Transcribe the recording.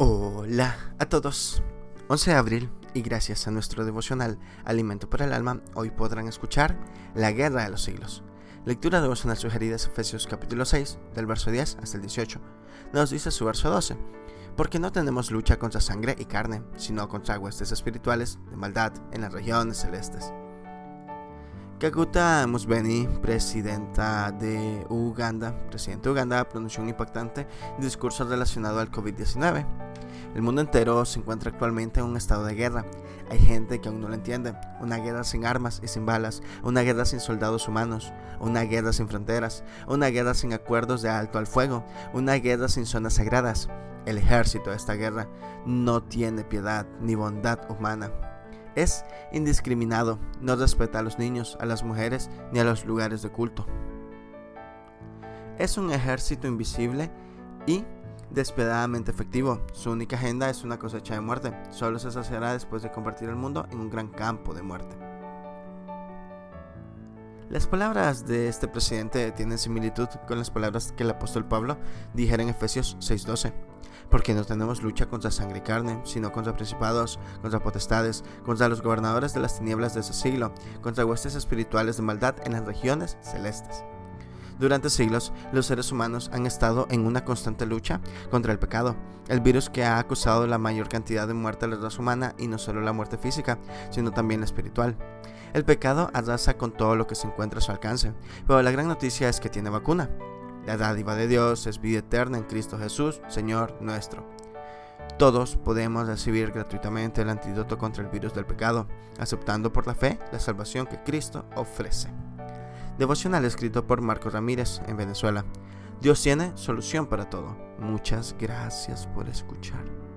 Hola a todos. 11 de abril y gracias a nuestro devocional Alimento para el Alma, hoy podrán escuchar La Guerra de los Siglos. Lectura devocional sugerida es Efesios capítulo 6, del verso 10 hasta el 18. Nos dice su verso 12. Porque no tenemos lucha contra sangre y carne, sino contra huestes espirituales de maldad en las regiones celestes. Kaguta Museveni, presidenta de Uganda, presidente de Uganda, pronunció un impactante discurso relacionado al COVID-19. El mundo entero se encuentra actualmente en un estado de guerra. Hay gente que aún no lo entiende. Una guerra sin armas y sin balas, una guerra sin soldados humanos, una guerra sin fronteras, una guerra sin acuerdos de alto al fuego, una guerra sin zonas sagradas. El ejército de esta guerra no tiene piedad ni bondad humana. Es indiscriminado, no respeta a los niños, a las mujeres ni a los lugares de culto. Es un ejército invisible y despiadadamente efectivo. Su única agenda es una cosecha de muerte. Solo se saciará después de convertir el mundo en un gran campo de muerte. Las palabras de este presidente tienen similitud con las palabras que el apóstol Pablo dijera en Efesios 6:12, porque no tenemos lucha contra sangre y carne, sino contra principados, contra potestades, contra los gobernadores de las tinieblas de ese siglo, contra huestes espirituales de maldad en las regiones celestes. Durante siglos, los seres humanos han estado en una constante lucha contra el pecado, el virus que ha causado la mayor cantidad de muerte a la raza humana y no solo la muerte física, sino también la espiritual. El pecado arrasa con todo lo que se encuentra a su alcance, pero la gran noticia es que tiene vacuna. La dádiva de Dios es vida eterna en Cristo Jesús, Señor nuestro. Todos podemos recibir gratuitamente el antídoto contra el virus del pecado, aceptando por la fe la salvación que Cristo ofrece. Devocional escrito por Marco Ramírez en Venezuela. Dios tiene solución para todo. Muchas gracias por escuchar.